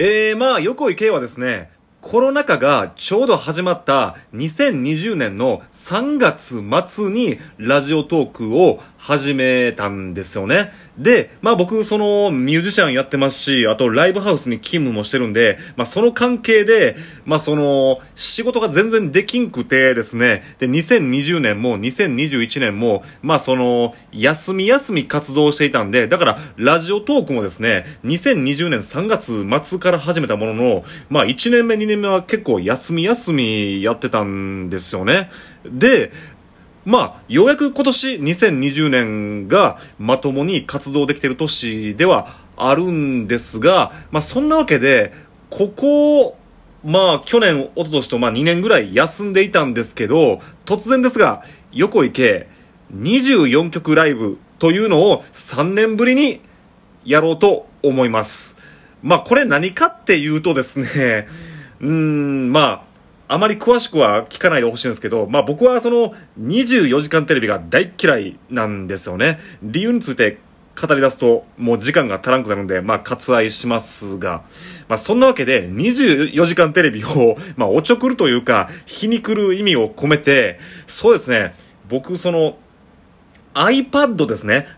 えー、まあ、横井圭はですね、コロナ禍がちょうど始まった2020年の3月末にラジオトークを始めたんですよね。で、まあ僕、その、ミュージシャンやってますし、あとライブハウスに勤務もしてるんで、まあその関係で、まあその、仕事が全然できんくてですね、で、2020年も2021年も、まあその、休み休み活動していたんで、だから、ラジオトークもですね、2020年3月末から始めたものの、まあ1年目2年目は結構休み休みやってたんですよね。で、まあ、ようやく今年2020年がまともに活動できている年ではあるんですが、まあそんなわけで、ここ、まあ去年、一昨年とまあ2年ぐらい休んでいたんですけど、突然ですが、横井圭24曲ライブというのを3年ぶりにやろうと思います。まあこれ何かっていうとですね、うーん、まあ、あまり詳しくは聞かないでほしいんですけど、まあ僕はその24時間テレビが大嫌いなんですよね。理由について語り出すともう時間が足らんくなるんで、まあ割愛しますが、まあそんなわけで24時間テレビを、まあおちょくるというか、皮にくる意味を込めて、そうですね、僕その iPad ですね。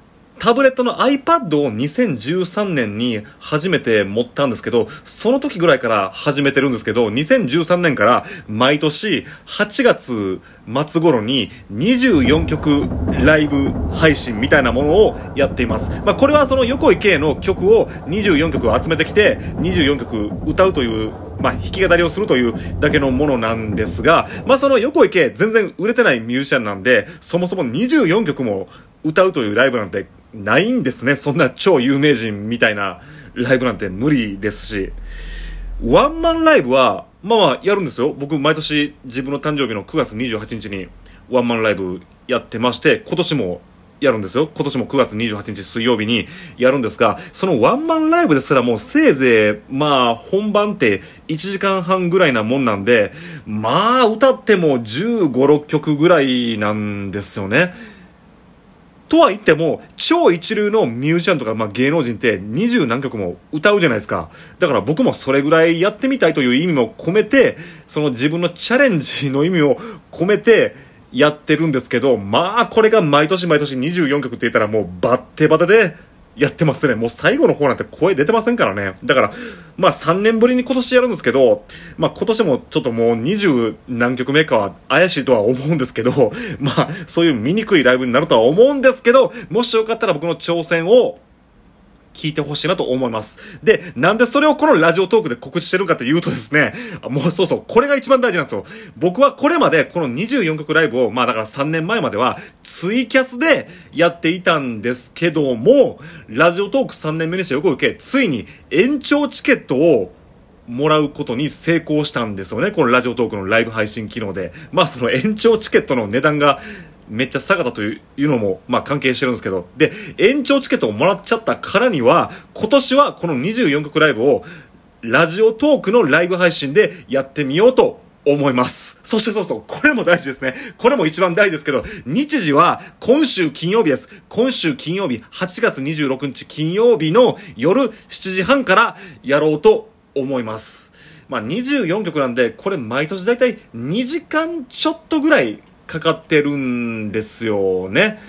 タブレットの iPad を2013年に初めて持ったんですけど、その時ぐらいから始めてるんですけど、2013年から毎年8月末頃に24曲ライブ配信みたいなものをやっています。まあこれはその横井圭の曲を24曲集めてきて、24曲歌うというまあ、弾き語りをするというだけのものなんですが、まあ、その横井圭全然売れてないミュージシャンなんで、そもそも24曲も歌うというライブなんてないんですね。そんな超有名人みたいなライブなんて無理ですし。ワンマンライブは、まあまあやるんですよ。僕毎年自分の誕生日の9月28日にワンマンライブやってまして、今年もやるんですよ。今年も9月28日水曜日にやるんですが、そのワンマンライブですらもうせいぜい、まあ本番って1時間半ぐらいなもんなんで、まあ歌っても15、6曲ぐらいなんですよね。とは言っても、超一流のミュージシャンとか、まあ、芸能人って二十何曲も歌うじゃないですか。だから僕もそれぐらいやってみたいという意味も込めて、その自分のチャレンジの意味を込めて、やってるんですけど、まあ、これが毎年毎年24曲って言ったらもうバッテバテで、やってますね。もう最後の方なんて声出てませんからね。だから、まあ3年ぶりに今年やるんですけど、まあ今年もちょっともう20何曲目かは怪しいとは思うんですけど、まあそういう醜いライブになるとは思うんですけど、もしよかったら僕の挑戦を、聞いてほしいなと思います。で、なんでそれをこのラジオトークで告知してるかっていうとですね、もうそうそう、これが一番大事なんですよ。僕はこれまでこの24曲ライブを、まあだから3年前まではツイキャスでやっていたんですけども、ラジオトーク3年目にしてよく受け、ついに延長チケットをもらうことに成功したんですよね。このラジオトークのライブ配信機能で。まあその延長チケットの値段がめっちゃ下がったというのも、まあ関係してるんですけど、で、延長チケットをもらっちゃったからには、今年はこの24曲ライブを、ラジオトークのライブ配信でやってみようと思います。そしてそうそう、これも大事ですね。これも一番大事ですけど、日時は今週金曜日です。今週金曜日、8月26日金曜日の夜7時半からやろうと思います。まあ24曲なんで、これ毎年だいたい2時間ちょっとぐらいかかってるんですよね。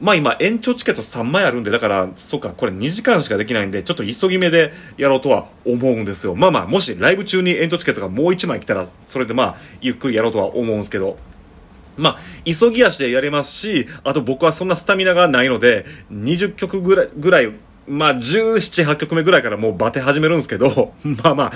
まあ今延長チケット3枚あるんで、だから、そっか、これ2時間しかできないんで、ちょっと急ぎ目でやろうとは思うんですよ。まあまあ、もしライブ中に延長チケットがもう1枚来たら、それでまあ、ゆっくりやろうとは思うんですけど。まあ、急ぎ足でやれますし、あと僕はそんなスタミナがないので、20曲ぐらい、ぐらいまあ、17、8曲目ぐらいからもうバテ始めるんですけど、まあまあ、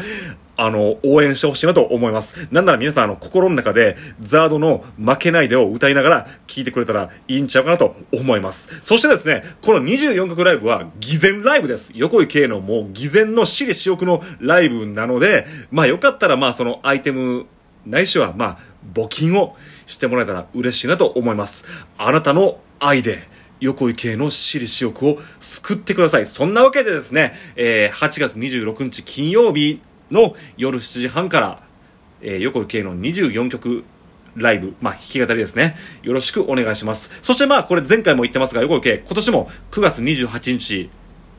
あの、応援してほしいなと思います。なんなら皆さん、あの、心の中で、ザードの負けないでを歌いながら聴いてくれたらいいんちゃうかなと思います。そしてですね、この24曲ライブは、偽善ライブです。横井圭のもう偽善の私利私欲のライブなので、まあよかったら、まあそのアイテム、ないしは、まあ、募金をしてもらえたら嬉しいなと思います。あなたの愛で、横井系の私利私欲を救ってください。そんなわけでですね、えー、8月26日金曜日の夜7時半から、えー、横井系の24曲ライブ、まあ、弾き語りですね。よろしくお願いします。そしてまあ、これ前回も言ってますが、横井系、今年も9月28日、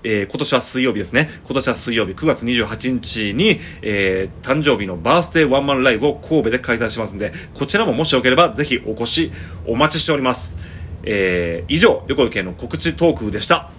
えー、今年は水曜日ですね。今年は水曜日、9月28日に、えー、誕生日のバースデーワンマンライブを神戸で開催しますんで、こちらももしよければぜひお越し、お待ちしております。えー、以上、横池の告知トークでした。